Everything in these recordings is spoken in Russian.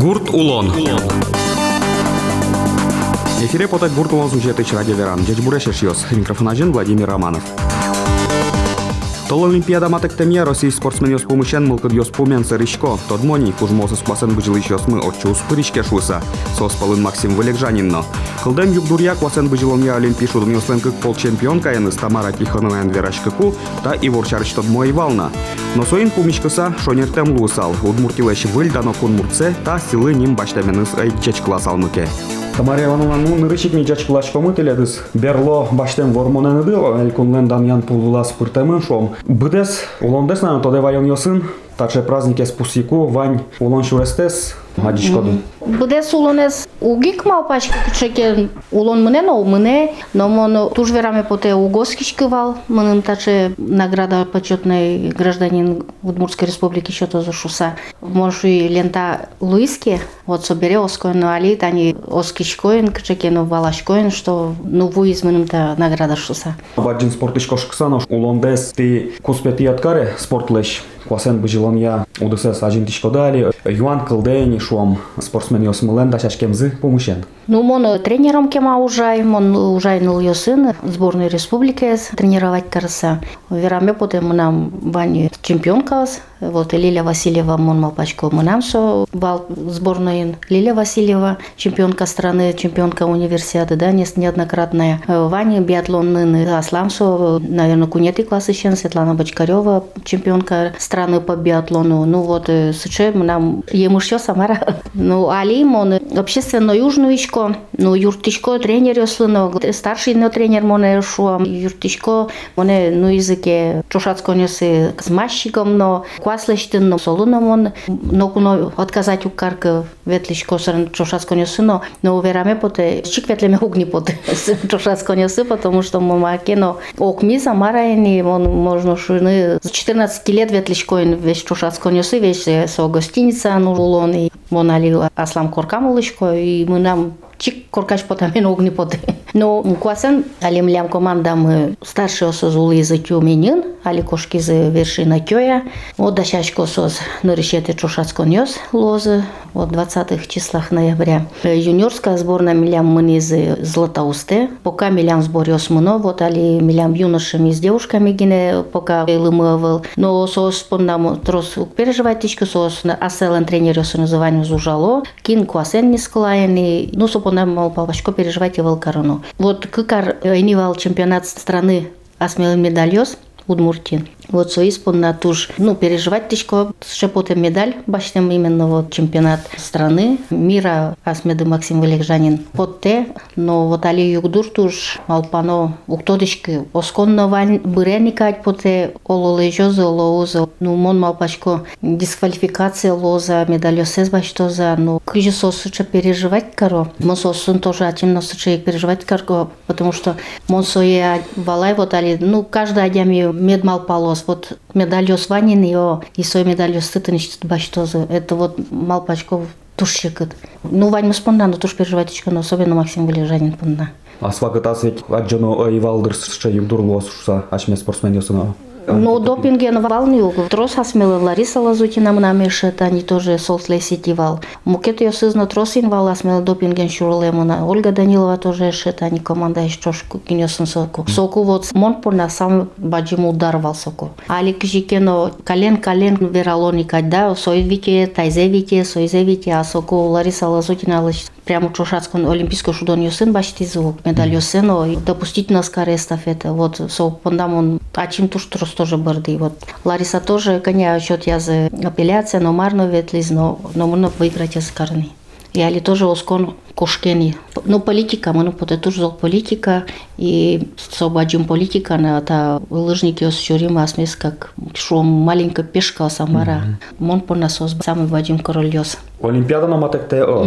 Гурт Улон. Эфире потать Гурт Улон сюжеты радиоверан. Дядь Бурешеш Микрофон один Владимир Романов. Тол Олимпиада матектемия Россия спортсмен йос помощен мылкыд йос помен сырышко. Тодмони хужмосы спасен быжылы мы отчу спырышке шуса. Сос полын Максим Валегжанинно. Кылдем юбдурья квасен быжыломья Олимпий шудын йослен кык пол чемпион каяныс Тамара Тихонова верашкыку та Ивор Чарыч тодмой вална. Но соин пумишкыса шонертем лусал. Удмуртилеш выль дано кунмуртсе та силы ним баштаменыс ай чечклас алмыке. Тамара Ивановна, ну, нырычик ми жачкылаш комытыледыс. Берло баштен вормоненыды, элькунлен Дамьян пулвулас пыртемын шом. Быдес, улондес на тоде вайон йосын, таче празднике спусику, вань улон шурестес, Буде сулонес угик малпачки кучеке улон мыне но мыне, но мон туж вераме поте угоскичкывал, мынын таче награда почетный гражданин Удмуртской республики что-то за шуса. И лента Луиски, вот собере оскоин али, тани оскичкоин, кучеке ну валашкоин, что ну вуиз мыным-то награда шуса. Баджин спортышко шксано, улондес ты куспети откаре спортлеш, квасен быжиломья удысес ажин тишкодали, юан кылдени шуам спортсмен йосмылен да шашкемзы помощен. Ну, мон тренером кема ужай, мон ужай нул йосын сборной республики тренировать карса. Вераме потом нам вани чемпионкас, вот Лилия Васильева мон малпачко нам со бал сборной Лилия Васильева, чемпионка страны, чемпионка универсиады, да, неоднократная. Ваня биатлон Аслам со, наверное, кунеты классы сейчас, Светлана Бочкарева, чемпионка страны по биатлону. Ну вот, сыче нам ему еще самара. Ну, Али, мон общественно южную ишко, ну, юртишко тренер yoslino, старший но тренер моне шуам, юртишко, моне, ну, языке, чушацко несы с мащиком, но кваслештин, но солуно мон, но куно отказать у карка ветлишко сран чушацко несы, но, но увераме поте, чик ветлеме угни поте, чушацко несы, потому что мамаке, но окми самараени, мон, можно шуны, с 14 лет ветлишко весь чушацко несы, весь со гостиница, ну, улон, и монали аслам коркамулышко, и мы нам чик коркаш потамен огни поте. Но куасан алим лям командам старший осоз улы за тюменин, али кошки за вершина кёя. Вот дашашко осоз нарышете чушацконёс лозы от 20 числах ноября. Юниорская сборная милям мы из Златоусте. Пока милям сбор осмуно, вот али милям юношами с девушками гине пока лымывал. Но сос помнам трос переживать тичку сос аселен тренер называнием зужало. Кин куасен не склаяни. Ну, сопонам мал павашко переживать его корону. Вот кыкар инивал чемпионат страны асмелын медальёс Удмуртин. Вот со исполна туж, ну, переживать тишко, шепоте медаль, башнем именно вот чемпионат страны, мира, асмеды Максим Валикжанин под те, но вот али югдур туж, алпано, уктодишки, осконно вань быреникать поте, оло лежозы, олоузы, ну, мон малпачко, дисквалификация лоза, медальосез баштоза, ну, кыжи сосыча переживать каро, мон сосын тоже атимно сыча переживать каро, потому что мон сое валай вот али, ну, каждый адями медмал полос. Вот медалью сванин ее и свой медалью стытанич баштозы. Это вот малпачков тушщикыт. Ну, Вань спонда, но туш переживать но особенно Максим Валежанин пунна. А свагатас ведь аджоно и валдырс что югдурлос, что ачме спортсмен ясына. Ну, допинген валнил. Трос асмела Лариса Лазутина мнамешет, они тоже солсле сетивал. Мукет ее сызно трос инвал асмела допинген шурлемуна. Ольга Данилова тоже шет, они команда еще кинесын соку. Соку вот мон на сам баджим ударвал соку. Али кжикено колен колен вералоника, да, сойвите, тайзевите, сойзевите, а соку Лариса Лазутина прямо Чушацком олимпийскую шудон юсын башти звук, медаль юсын, допустить на скорее эстафета. Вот, со пондам он, а чем туш трос тоже барды. Вот Лариса тоже, коня, счет я за апелляция, но марно ветлиз, но, но можно выиграть из карны. И али тоже оскон кошкени. Но политика, мы поте тоже зол политика и собаджим политика на та лыжники осчурим асмес как шо маленькая пешка самара. Мон по насос самый вадим корольёс. Олимпиада на матекте о.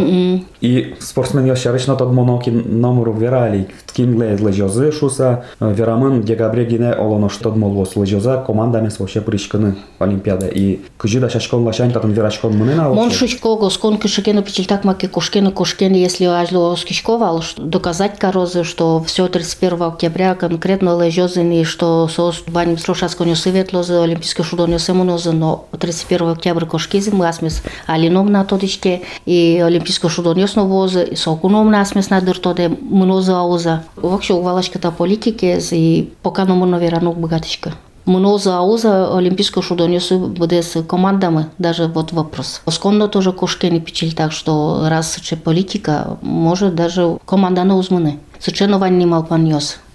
И спортсмен тот моноки номеру верали. Кингле лежозы шуса верамын декабрегине олоно что молвос лежоза командами вообще пришканы Олимпиада. И кыжи да шашкон лашань татын верашкон мынына. Мон шучко госкон кышекену пичельтак маки кошкену кошкену если ажло скишковал доказать корозы, что все 31 октября конкретно лежозы что сос баним строшасконю светло за олимпийский шудоню семунозы, но 31 октября кошкизм асмис алином на то одишке и олимписко шудониосно воза и со окуномна смесна дуртоде да мноза ауза. Вообще увалашката политика и покано мноверано богатишка. Мноза ауза олимписко шудониосу буде с командаме, даже вот вопрос. Осконно тоже кошке не печели так, што раз че политика, може даже команда на узмане. Соченување не мал.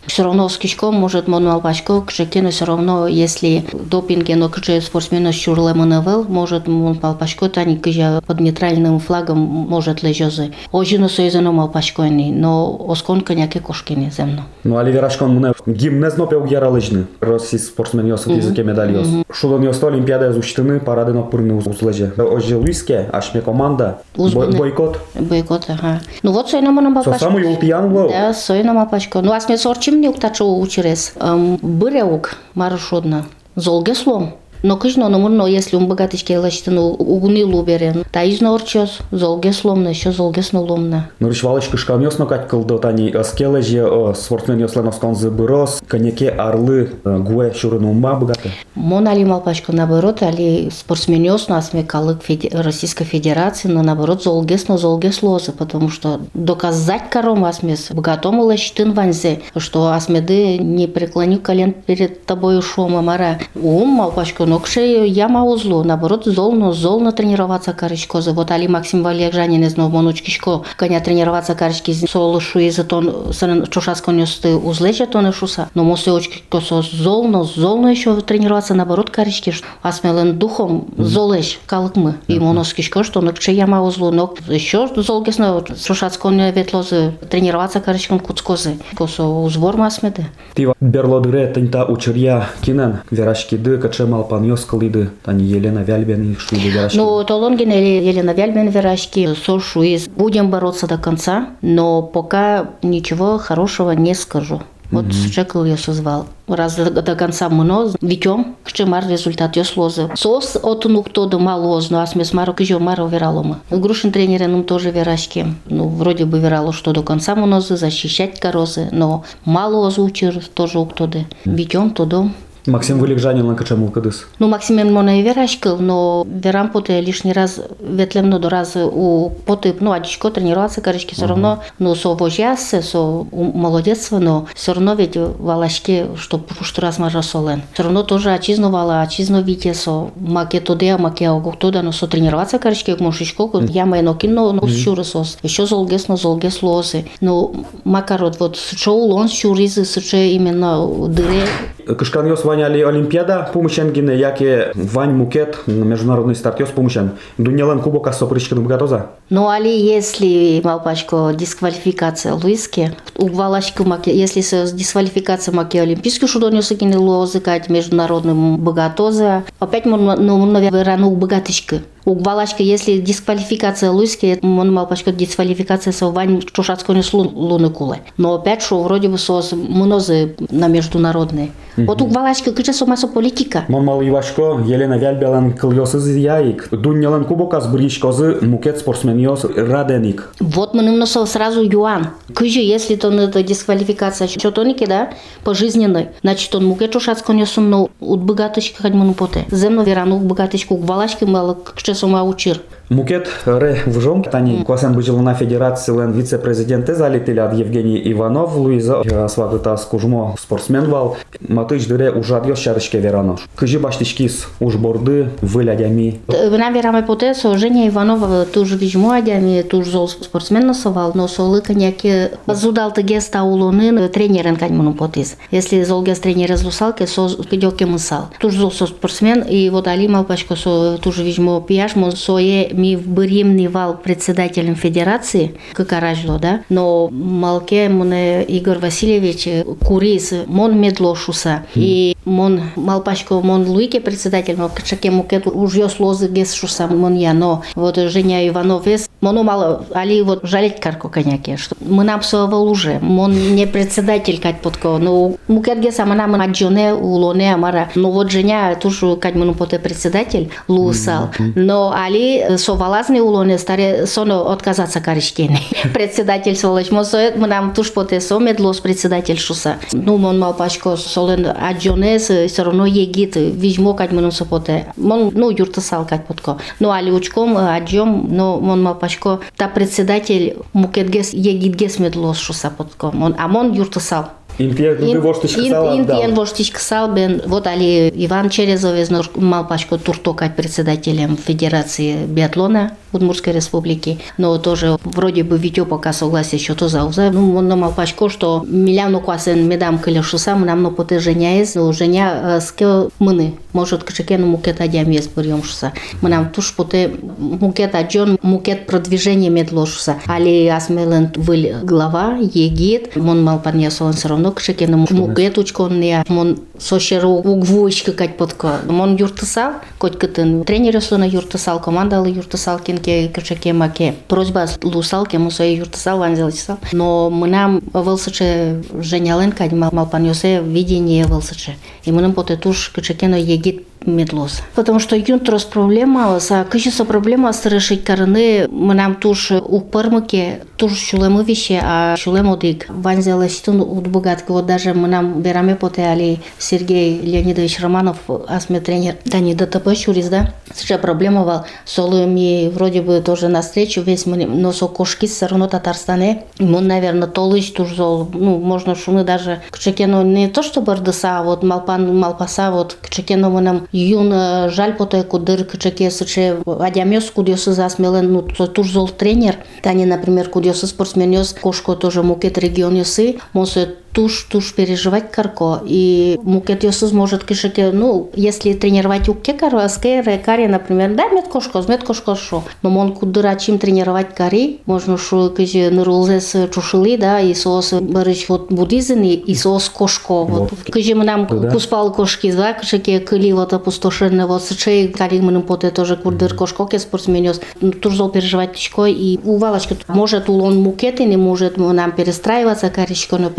Все равно с кишком может мануал башко, кшекену все равно, если допинге, но кше спортсмена щурле манавел, может мануал башко, тани кыжа под нейтральным флагом может лежозы. Ожино союзано мал башкони, но оскон коняки кошкини земно. Ну, али верашкон муне гимнез но пеуг яра лыжны. Россий спортсмен йосу тизыке медаль йос. Шудон йосто олимпиада зуштыны парады но пырны узлеже. Ожи луиске, ашме команда. Бойкот. Бойкот, ага. Ну вот сойна мануал башко. Со самый ултиян был. Да, сойна мал башко. Ну, асме сорчим Чим не уктачо учерес? Быряук маршодна. Золге слом. Но кыжно но мурно, если он богатышке лаштыну угуни луберен. Та изно орчос, золге сломна, еще золге сноломна. Ну рыш валочка шкамёс но кать кылды тани скеле же спортсмен ёсленовскон забырос, коньяке орлы гуэ шурын умба богаты. Мон али малпачко наоборот, али спортсмен ёс но асме калык Российской Федерации, но наоборот золгес но золгес лозы, потому что доказать кором асмес богатому лаштын ванзе, что асмеды не преклоню колен перед тобой шома мара. Ум малпачко нокше яма узлу, наоборот, золно, золно тренироваться карышкозы. Вот Али Максим Валерьжанин из Новомонучкишко, коня тренироваться карышки соло шуи за тон, сарен чушаско нёсты узлеча тон шуса. Но мосы очки косо золно, золно еще тренироваться, наоборот, карышки. Асмелен духом золеш калыкмы. И моноскишко, что нокше яма узлу, но еще золгесно чушаско ветлозы тренироваться карышком куцкозы. Косо узвор масмеды. Тива берлодре тынта учерья кинен, верашки ды, качемал пан Йоскалиды, тани Елена Вяльбен и Шуиды Верашки. Ну, Толонгин или Елена Вяльбен Верашки, со Шуиз. Будем бороться до конца, но пока ничего хорошего не скажу. Вот mm-hmm. чекал я созвал. Раз до, до конца мно, витем, ще мар результат я слозы. Сос от ну кто до малоз, ну а смес мару кижо мару вералома. Грушин тренер ну тоже верашки. Ну вроде бы верало, что до конца мнозы защищать корозы, но мало озвучир тоже кто де. Витем то дом. Максим Вылегжанин ланкачамул кадыс. Ну, Максим Мона и верашкал, но верам поте лишний раз ветлемно до раз у поты, ну, адичко тренироваться, корочки, все равно, ну, со вожясе, со молодец, но все равно ведь валашки, что пушт раз мажа солен. Все равно тоже отчизну вала, отчизну вите, со маке тоде, маке огук туда, но со тренироваться, корочки, как мушечко, я май но кино, но щуры сос, еще золгес, но золгес лосы. Ну, макарот, вот, шоу лон щуризы, сыче именно дыре. Кышкан ваняли Олимпиада помощен гине, яке вань мукет международный старт йос помощен. Дунялан кубока сопричка богатоза. Ну, али, если, малпачко, дисквалификация Луиски, у Валашки маке, если с дисквалификацией маке Олимпийский шудон йосы гине лозыкать международным богатоза, опять мы, ну, наверное, рано богатышка. У Балачка, если дисквалификация Луиски, он мал пачка дисквалификация со Вань Чушацкой луны кулы. Но опять что вроде бы сос мнозы на международные. Вот у Балачка кыча сомасо политика. Мон мал Ивашко, Елена Вяльбелан кыльосыз яик. Дуньялан кубокас бричкозы мукет спортсменьос раденик. Вот мы немного сразу юан. Кыжи, если то это дисквалификация, что то не да, пожизненной. Значит, он мукет Чушацкой не сумно от богаточки хоть монопоте. Земно верану богаточку, Балачки мало, что сама учир. Мукет ре вжом, тани квасен бujiluna федерации лен вице-президенты залетели от Евгений Иванов, Луиза свагыта скужмо спортсмен вал, матыч дыре ужат йос шарышке веранош. Кыжи баштичкис уж борды вылядями. Вина вераме поте со Женя Иванова туж вижмо адями, туж зол спортсмен насовал, но солы коняки зудал ты геста улоны тренерен кань муну потис. Если зол гест тренер злусалки, со пидёке мысал. Туж зол спортсмен и вот Али Малпачко со туж вижмо пияш, мон сое ми в беременный вал председателем федерации, как аражло, да, но малке мне Игорь Васильевич курис, мон медлошуса, и мон малпачко мон луике председатель, но качаке мукет уж ё слозы гес шуса мон я, но вот Женя Иванов вес Моно мало, али вот жалеть карко коняки, что мы нам совал уже, он не председатель кать подко, но мукерге сама нам аджоне улоне амара, но вот женя тоже кать мы поте председатель лусал, но али совалазный улоне старе соно отказаться каришкены. Председатель сволочь, мы соет мы нам туш поте сомед лос председатель шуса. Ну, он мал пачко солен аджоне все равно егит, вижмо кать мы сопоте. Мон ну юрта сал кать подко. Ну али учком аджом, но мон мал пачко та председатель мукетгес егитгес медлос шуса подко. Мон амон юрта сал. Интиен Интиен воштич ксал бен, вот али Иван Черезовец мал пачко туртокать председателем Федерации биатлона Удмуртской республики, но тоже вроде бы Витё пока согласие, что то зауза. Ну, он мал пачко, что миляну квасен медам кылешу сам, нам но поте женя есть, но женя ске мыны, может кшекену мукет адям есть приемшуса. Мы нам туш поте мукет аджон, мукет продвижение медлошуса. Али асмелен выл глава, егит, мон мал поднесу, он все равно кшекену мукет учкон я, мон сошеру угвучка кать подко. Мон юртысал, коть кытын тренер сона юртысал, командалы юртысал кинке кшеке маке. Просьба лусал кему свои юртысал ванзелчсал. Но мы нам вылсыче женялен кать мал мал поднесе видение вылсыче. И мы нам поте туш кшекену егит menggigit медлос. Потому что юнтрос проблема, са кышыса проблема с решить карны, мы нам туш у пармыке, туш шулемы вище, а шулем дик. Ванзела ситун удбугат, вот даже мы нам бераме потеали Сергей Леонидович Романов, асме тренер, да не ДТП чурис, да? Сейчас проблема вал, солы ми вроде бы тоже на встречу весь мы, но со кошки все равно Татарстане, мы, наверное, толыч туш зол, ну, можно шумы даже к чекену не то, что бардыса, а вот малпан, малпаса, вот к чекену мы нам Јун жалпото еко дырк чеке се че адјамјос кудиос засмелен но со туш зол тренер. Тани например кудиос спортсмениос кошко тоже мукет региониоси мосет туш туш переживать карко. И мукет ёсыз может кишеке ну если тренировать уке каро аске каре например. Да мет кошкоз мет кошкоз шо. Но мон кудыра чим тренировать кари можно шо киже нырулзес чушылы да и соос барыч вот буддизм и соос кошко. Вот. Киже мы нам куспал кошки да кишеке кыли вот опустошенные вот сычей кари мы нам поте тоже кудыр кошко ке спортсменёс. Ну, туш зол переживать тичко и увалочка может улон мукет и не может нам перестраиваться каричко но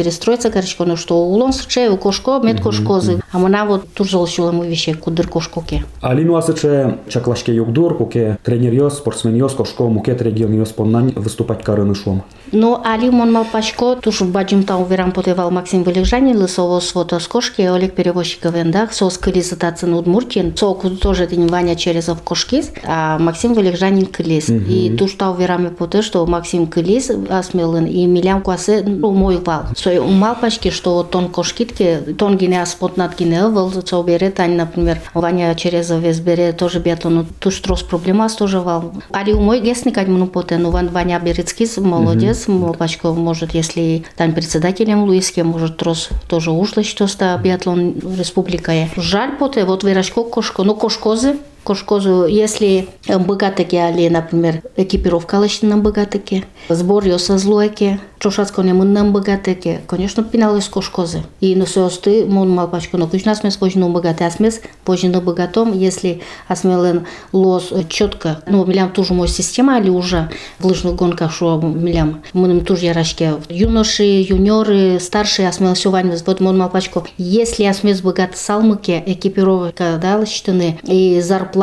перестроиться каричко но что улон сычей у кошко мет кошкозы а мы на вот туш зол шулам вище кудыр кошко ке Алину асыче чаклашке югдур, куке тренер йос, спортсмен йос, кошко мукет регион йос поннань выступать карыны шуам. Но али мон мал пачко, туш баджим та уверам потевал Максим Вылежани, лысово свото с кошки, Олег перевозчик вендах, со скыли сатацин удмуртин, со тоже тень Ваня Черезов кошкис, а Максим Вылежанин кылис. И туш та уверам поте, что Максим кылис асмелын, и милям куасе ну, мой вал. Сой умал пачки, что вот тон кошкитке, тон гине аспот над гине, вал, со бере, тань, например, Ваня Черезов вес бере, тоже биатлон, туш трос проблема, тоже вал. Али у мой гесник, ну поте, ну Ван Ваня Берецкис, молодец, Мопачко, может, если там председателем Луиске, может, трос тоже ушло, что ста биатлон республика. Жаль поте, вот вырашко кошко, ну кошкозы, кошкозу, если богатыки, али, например, экипировка лачна богатыки, сбор йоса злойки, чошацко не мыннам богатыки, конечно, пинал из кошкозы. И на состы, мон малпачко, но кучна смес позже богаты, а смес позже богатом, если асмелен лос четко, ну, милям тоже мой система, али уже в лыжных гонках, что милям, мы нам тоже ярашки, юноши, юниоры, старшие, асмел все вань, вот мон малпачко, если асмес богат салмыки, экипировка, да, лачтаны, и зарплата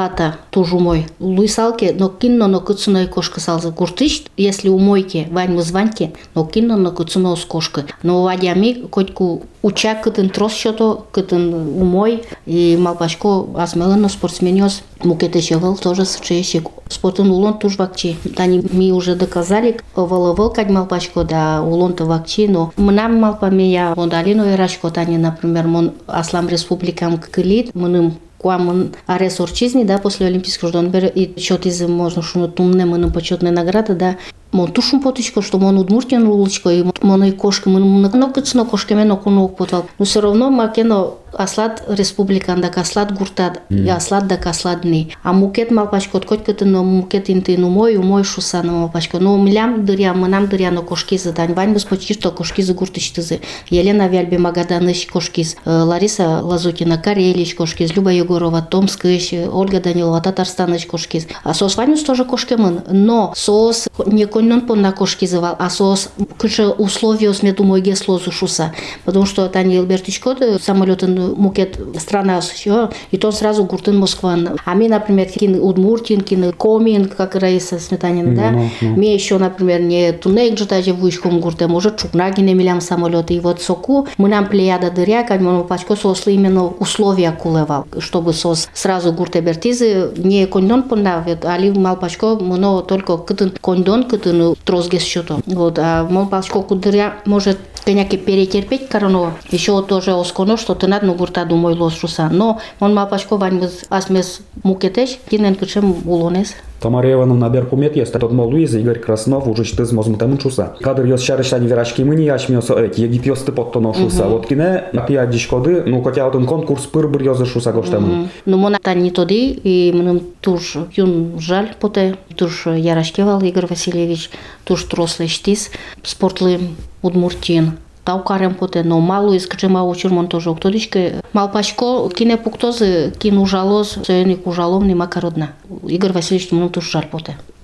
тоже мой, луисалки, но кинно, но куцуной кошка салза гуртыш, если у мойки, вань мы званьки, но кинно, но куцуно с кошкой. Но вадями, котку уча кытын трос щото, кытын умой, и малпачко асмелено спортсменёс, мукете щевел тоже с чеещик. Спортын улон туж вакчи. Тани ми уже доказали, воловол кать малпачко, да улон-то вакчи, но мнам малпами я вондалино ирашко, тани, например, мон аслам республикам кылит, мыным која ресорчизни да после олимписки ждонбер и чоти за можношно тумнема на почетна награда да Мон тушум потичко, што мон одмуртен улочко и мон и кошка, мон на кочно кошка мен око ног потвал. Но се равно макено аслат республиканда аслат гуртад аслат да аслат не а мукет малпачкот кот кыты но мукет инты ну мой умой шуса на малпачко но милям дыря мынам дыря но кошки задань вань бус почти что кошки за гуртыштызы елена вяльбе магаданыш кошкиз лариса лазутина карелич кошкиз люба егорова томскыш ольга данилова татарстаныш кошкиз а сос ванюс тоже кошкемын но сос не коннон понна кошкизывал а сос кышы условия сме думаю геслозу шуса. Потому что тани Элбертичко самолетын мукет страна все и то сразу гуртын Москван. А мне например кин Удмуртин кин Комин как Раиса Сметанина да? ну, ну. мне еще например не тунек же даже вышком гурте может чукнаги не милям самолеты и вот соку мы нам плеяда дыря как мы пачко сосли именно условия кулевал чтобы сос сразу гурте бертизы не кондон понавит али мал пачко но только кытын кондон кытын трозгес счету вот а мал пачко кудыря может Конечно, перетерпеть корону, еще тоже осконо, что ты надо, ну, гурта думай лос шуса. Но он ма пачко ваньмыз асмес мукетеш, кинен кычем улонес. Тамара Ивановна беркумет есть, тот мол Луиза, Игорь Краснов, уже что мозгом там чуса. Кадр ёс шарышани верашки мы не яшмёсо эти, егип ёс ты подтоно шуса. Вот кине, напи адишкоды, ну, хотя вот он конкурс пыр быр ёзы шуса гоштамын. Ну, мона тани тоди, и мным туж юн жаль поте, туж ярашкевал Игорь Васильевич, туж трослый штис, спортлы Удмуртин. Тау карем поте, но мало искачема учурмон тоже октодичке. Малпашко кине пуктозы, кин ужалоз, сөйник ужалом нема кародна. Игорь Васильевич мун туш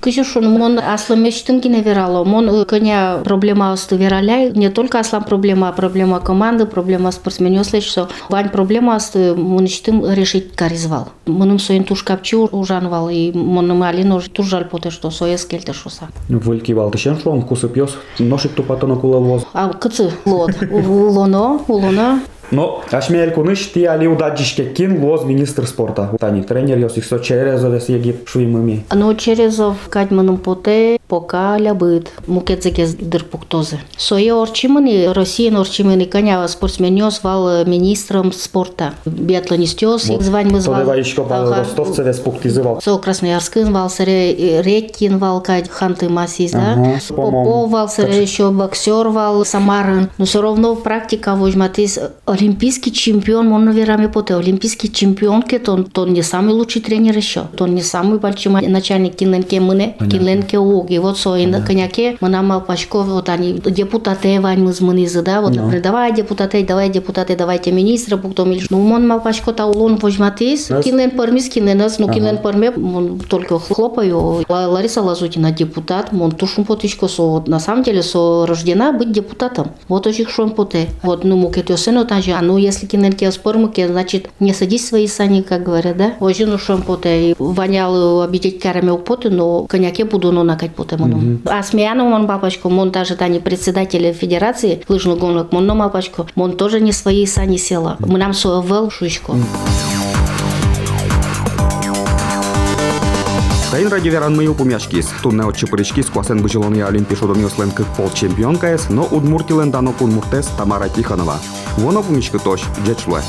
поте. Кыжышун мон аслы мечтин кине верало. Мон коня проблема асты вераляй. Не только аслам проблема, а проблема команды, проблема спортсменов что Вань проблема асты мон иштим решить каризвал. Моным соин туш капчи ужанвал и моным алин уж туш жаль поте, что соя скельте шуса. Выльки валтышен шуан кусып ёс. Ношик тупатона кулавоз. А кыцы лот. Улоно, улоно. Но, аш ме елкуныш ти али удадишке кин лоз министр спорта. Тани тренер јосих со черезо да се ги шуимами. Но черезо в манам поте пока лябыт мукецеке дыр пуктозы. Сое орчимыни Россия орчимыни коня спортсменёс вал министром спорта. Биатлонистёс звань мы звал. Тодева ишко вал ростовце вес пуктизывал. Со Красноярскын вал сыре Реккин вал кадь ханты масис, да? Попов вал сыре еще боксер вал Самарын. Но все равно практика возьматис олимпийский чемпион, он, наверное, поте, олимпийский чемпион, он, он не самый лучший тренер еще, он не самый большой начальник кинленке мыне, кинленке уги, вот со, и коняке, мы нам пачков, вот они, депутаты, вань мы змынизы, да, вот, например, давай депутаты, давай депутаты, давайте министра, потом, ну, он мал пачко таулон возьматис, кинлен пармис, кинленас, ну, кинлен парме, только хлопаю, Лариса Лазутина депутат, он тушун потичко, со, на самом деле, со рождена быть депутатом, вот очень шон поте, вот, ну, мукетёсено, там же, а ну если кинерки спормуки, значит не садись свои сани, как говорят, да? Ожин ушом поте, вонял обидеть карами поты, но коньяке буду ну накать поте мону. А смеяну он папочку, он даже тани председатель федерации лыжных гонок, он но папочку, он тоже не свои сани села. Мы нам свой шучку. Тайн ради веран мы упомяшкис. Тунне от чепыричкис квасен бычелония олимпишодон йослен пол чемпионка эс, но удмуртилен дано муртес Тамара Тихонова. Воно помичка тош, джечлуэ.